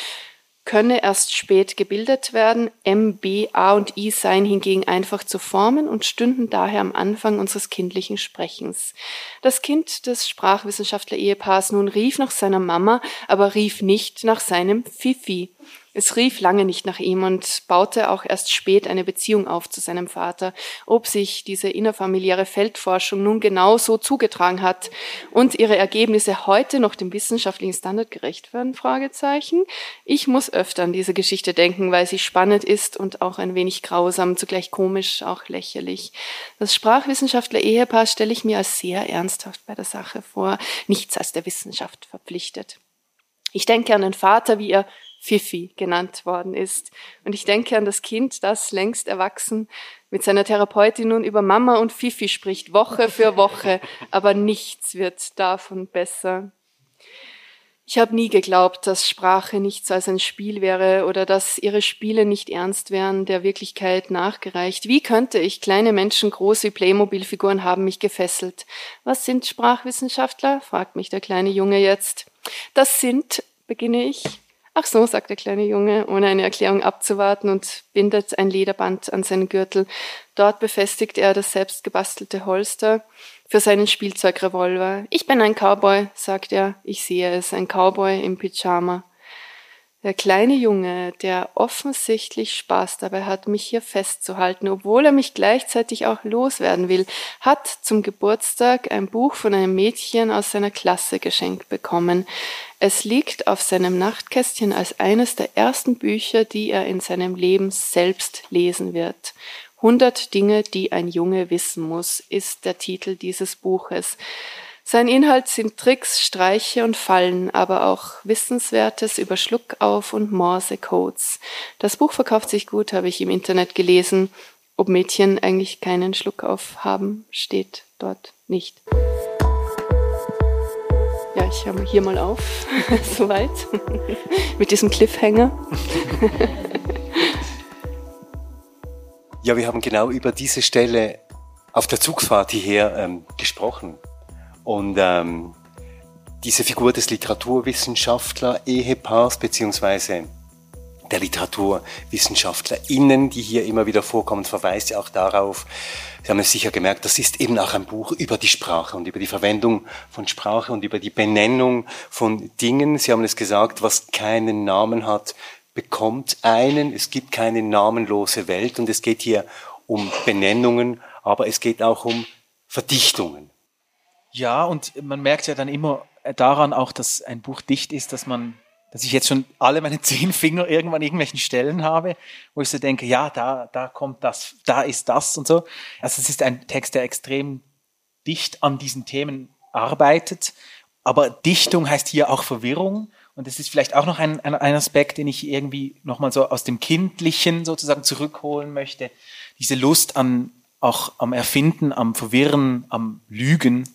S4: könne erst spät gebildet werden. M, B, A und I seien hingegen einfach zu formen und stünden daher am Anfang unseres kindlichen Sprechens. Das Kind des Sprachwissenschaftler-Ehepaars nun rief nach seiner Mama, aber rief nicht nach seinem Fifi. Es rief lange nicht nach ihm und baute auch erst spät eine Beziehung auf zu seinem Vater. Ob sich diese innerfamiliäre Feldforschung nun genau so zugetragen hat und ihre Ergebnisse heute noch dem wissenschaftlichen Standard gerecht werden? Fragezeichen. Ich muss öfter an diese Geschichte denken, weil sie spannend ist und auch ein wenig grausam, zugleich komisch, auch lächerlich. Das Sprachwissenschaftler-Ehepaar stelle ich mir als sehr ernsthaft bei der Sache vor, nichts als der Wissenschaft verpflichtet. Ich denke an den Vater, wie er Fifi genannt worden ist. Und ich denke an das Kind, das längst erwachsen mit seiner Therapeutin nun über Mama und Fifi spricht, Woche für Woche, aber nichts wird davon besser. Ich habe nie geglaubt, dass Sprache nichts als ein Spiel wäre oder dass ihre Spiele nicht ernst wären, der Wirklichkeit nachgereicht. Wie könnte ich kleine Menschen große Playmobil-Figuren haben mich gefesselt? Was sind Sprachwissenschaftler? fragt mich der kleine Junge jetzt. Das sind, beginne ich, Ach so, sagt der kleine Junge, ohne eine Erklärung abzuwarten und bindet ein Lederband an seinen Gürtel. Dort befestigt er das selbstgebastelte Holster für seinen Spielzeugrevolver. Ich bin ein Cowboy, sagt er. Ich sehe es, ein Cowboy im Pyjama. Der kleine Junge, der offensichtlich Spaß dabei hat, mich hier festzuhalten, obwohl er mich gleichzeitig auch loswerden will, hat zum Geburtstag ein Buch von einem Mädchen aus seiner Klasse geschenkt bekommen. Es liegt auf seinem Nachtkästchen als eines der ersten Bücher, die er in seinem Leben selbst lesen wird. 100 Dinge, die ein Junge wissen muss, ist der Titel dieses Buches. Sein Inhalt sind Tricks, Streiche und Fallen, aber auch Wissenswertes über Schluckauf und Morse-Codes. Das Buch verkauft sich gut, habe ich im Internet gelesen. Ob Mädchen eigentlich keinen Schluckauf haben, steht dort nicht. Ja, ich ich hier mal auf, [LAUGHS] soweit, [LAUGHS] mit diesem Cliffhanger. [LAUGHS]
S3: ja, wir haben genau über diese Stelle auf der Zugfahrt hierher ähm, gesprochen. Und ähm, diese Figur des Literaturwissenschaftler-Ehepaars beziehungsweise der LiteraturwissenschaftlerInnen, die hier immer wieder vorkommen, verweist ja auch darauf, Sie haben es sicher gemerkt, das ist eben auch ein Buch über die Sprache und über die Verwendung von Sprache und über die Benennung von Dingen. Sie haben es gesagt, was keinen Namen hat, bekommt einen. Es gibt keine namenlose Welt und es geht hier um Benennungen, aber es geht auch um Verdichtungen.
S2: Ja, und man merkt ja dann immer daran auch, dass ein Buch dicht ist, dass man dass ich jetzt schon alle meine [LAUGHS] zehn Finger irgendwann irgendwelchen Stellen habe, wo ich so denke, ja, da, da kommt das, da ist das und so. Also es ist ein Text, der extrem dicht an diesen Themen arbeitet. Aber Dichtung heißt hier auch Verwirrung. Und das ist vielleicht auch noch ein, ein, ein Aspekt, den ich irgendwie nochmal so aus dem Kindlichen sozusagen zurückholen möchte. Diese Lust an, auch am Erfinden, am Verwirren, am Lügen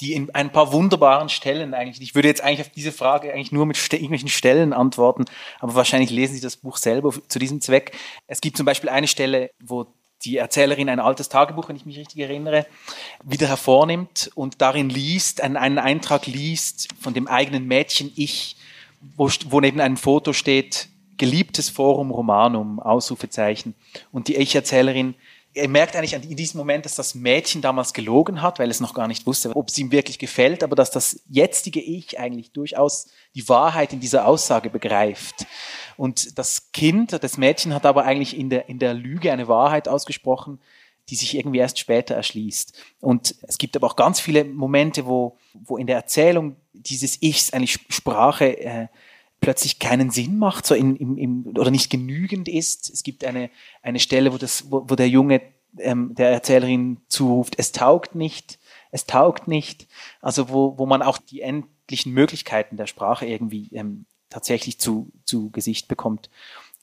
S2: die in ein paar wunderbaren Stellen eigentlich, ich würde jetzt eigentlich auf diese Frage eigentlich nur mit irgendwelchen Stellen antworten, aber wahrscheinlich lesen Sie das Buch selber zu diesem Zweck. Es gibt zum Beispiel eine Stelle, wo die Erzählerin ein altes Tagebuch, wenn ich mich richtig erinnere, wieder hervornimmt und darin liest, einen, einen Eintrag liest von dem eigenen Mädchen Ich, wo, wo neben einem Foto steht, geliebtes Forum Romanum, Ausrufezeichen. Und die Ich-Erzählerin er merkt eigentlich in diesem Moment, dass das Mädchen damals gelogen hat, weil es noch gar nicht wusste, ob es ihm wirklich gefällt, aber dass das jetzige Ich eigentlich durchaus die Wahrheit in dieser Aussage begreift. Und das Kind, das Mädchen hat aber eigentlich in der, in der Lüge eine Wahrheit ausgesprochen, die sich irgendwie erst später erschließt. Und es gibt aber auch ganz viele Momente, wo, wo in der Erzählung dieses Ichs eigentlich Sprache äh, plötzlich keinen Sinn macht, so in, im, im, oder nicht genügend ist. Es gibt eine, eine Stelle, wo, das, wo, wo der Junge ähm, der Erzählerin zuruft, es taugt nicht, es taugt nicht. Also wo, wo man auch die endlichen Möglichkeiten der Sprache irgendwie ähm, tatsächlich zu, zu Gesicht bekommt.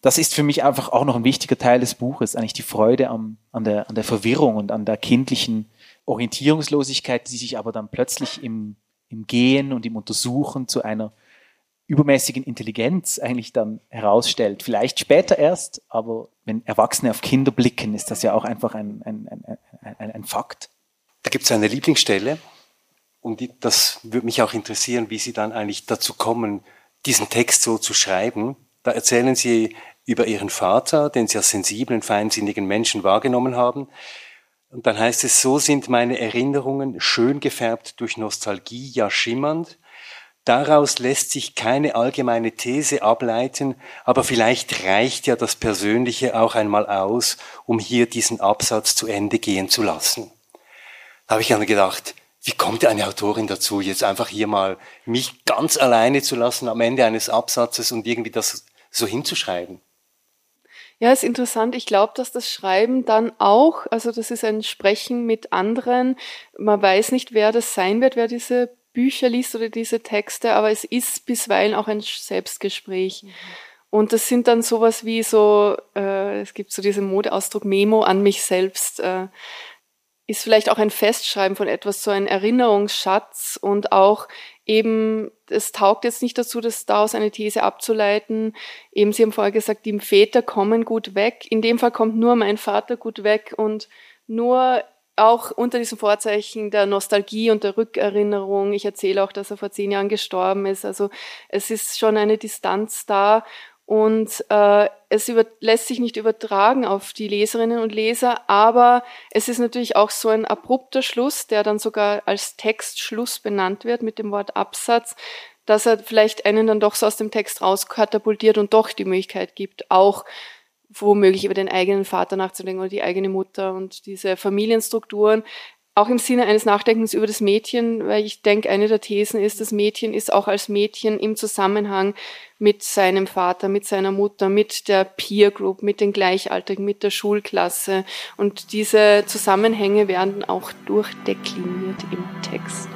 S2: Das ist für mich einfach auch noch ein wichtiger Teil des Buches, eigentlich die Freude am, an, der, an der Verwirrung und an der kindlichen Orientierungslosigkeit, die sich aber dann plötzlich im, im Gehen und im Untersuchen zu einer übermäßigen Intelligenz eigentlich dann herausstellt. Vielleicht später erst, aber wenn Erwachsene auf Kinder blicken, ist das ja auch einfach ein, ein, ein, ein, ein Fakt.
S3: Da gibt es eine Lieblingsstelle und das würde mich auch interessieren, wie Sie dann eigentlich dazu kommen, diesen Text so zu schreiben. Da erzählen Sie über Ihren Vater, den Sie als sensiblen, feinsinnigen Menschen wahrgenommen haben. Und dann heißt es, so sind meine Erinnerungen schön gefärbt durch Nostalgie, ja schimmernd, Daraus lässt sich keine allgemeine These ableiten, aber vielleicht reicht ja das Persönliche auch einmal aus, um hier diesen Absatz zu Ende gehen zu lassen. Da habe ich dann gedacht, wie kommt eine Autorin dazu, jetzt einfach hier mal mich ganz alleine zu lassen am Ende eines Absatzes und irgendwie das so hinzuschreiben?
S4: Ja, ist interessant. Ich glaube, dass das Schreiben dann auch, also das ist ein Sprechen mit anderen. Man weiß nicht, wer das sein wird, wer diese Bücher liest oder diese Texte, aber es ist bisweilen auch ein Selbstgespräch. Mhm. Und das sind dann sowas wie so, äh, es gibt so diesen Modeausdruck Memo an mich selbst. Äh, ist vielleicht auch ein Festschreiben von etwas, so ein Erinnerungsschatz und auch eben, es taugt jetzt nicht dazu, das daraus eine These abzuleiten. Eben, Sie haben vorher gesagt, die Väter kommen gut weg. In dem Fall kommt nur mein Vater gut weg und nur auch unter diesem Vorzeichen der Nostalgie und der Rückerinnerung. Ich erzähle auch, dass er vor zehn Jahren gestorben ist. Also es ist schon eine Distanz da und äh, es über, lässt sich nicht übertragen auf die Leserinnen und Leser, aber es ist natürlich auch so ein abrupter Schluss, der dann sogar als Textschluss benannt wird mit dem Wort Absatz, dass er vielleicht einen dann doch so aus dem Text rauskatapultiert und doch die Möglichkeit gibt, auch womöglich über den eigenen Vater nachzudenken oder die eigene Mutter und diese Familienstrukturen. Auch im Sinne eines Nachdenkens über das Mädchen, weil ich denke, eine der Thesen ist, das Mädchen ist auch als Mädchen im Zusammenhang mit seinem Vater, mit seiner Mutter, mit der Peer Group, mit den Gleichaltrigen, mit der Schulklasse. Und diese Zusammenhänge werden auch durchdekliniert im Text.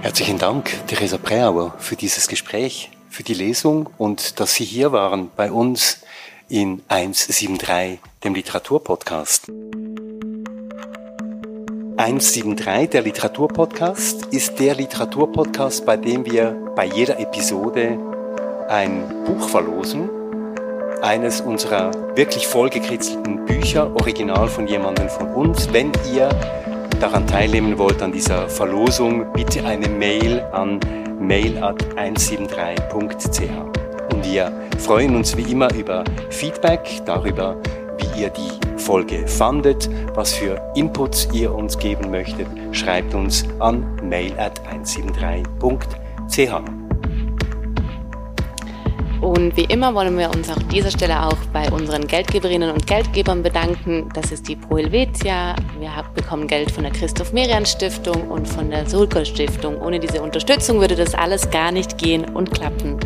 S3: Herzlichen Dank, Theresa Preauer, für dieses Gespräch für die Lesung und dass Sie hier waren bei uns in 173, dem Literaturpodcast. 173, der Literaturpodcast, ist der Literaturpodcast, bei dem wir bei jeder Episode ein Buch verlosen. Eines unserer wirklich vollgekritzelten Bücher, original von jemandem von uns. Wenn ihr daran teilnehmen wollt, an dieser Verlosung, bitte eine Mail an mail.173.ch. Und wir freuen uns wie immer über Feedback darüber, wie ihr die Folge fandet, was für Inputs ihr uns geben möchtet, schreibt uns an mail@173.ch.
S1: Und wie immer wollen wir uns an dieser Stelle auch bei unseren Geldgeberinnen und Geldgebern bedanken. Das ist die Pro Helvetia. Wir bekommen Geld von der Christoph Merian Stiftung und von der Sulker Stiftung. Ohne diese Unterstützung würde das alles gar nicht gehen und klappen.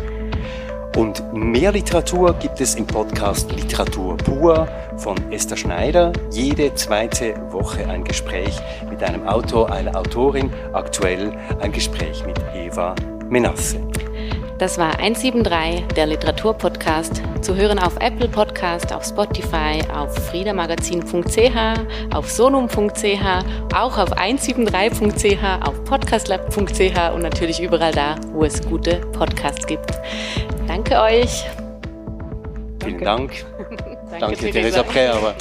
S3: Und mehr Literatur gibt es im Podcast Literatur pur von Esther Schneider. Jede zweite Woche ein Gespräch mit einem Autor, einer Autorin. Aktuell ein Gespräch mit Eva Menasse.
S1: Das war 173, der Literaturpodcast. Zu hören auf Apple Podcast, auf Spotify, auf friedamagazin.ch, auf sonum.ch, auch auf 173.ch, auf podcastlab.ch und natürlich überall da, wo es gute Podcasts gibt. Danke euch.
S3: Vielen Dank. [LAUGHS] Danke, Danke Theresa Preer.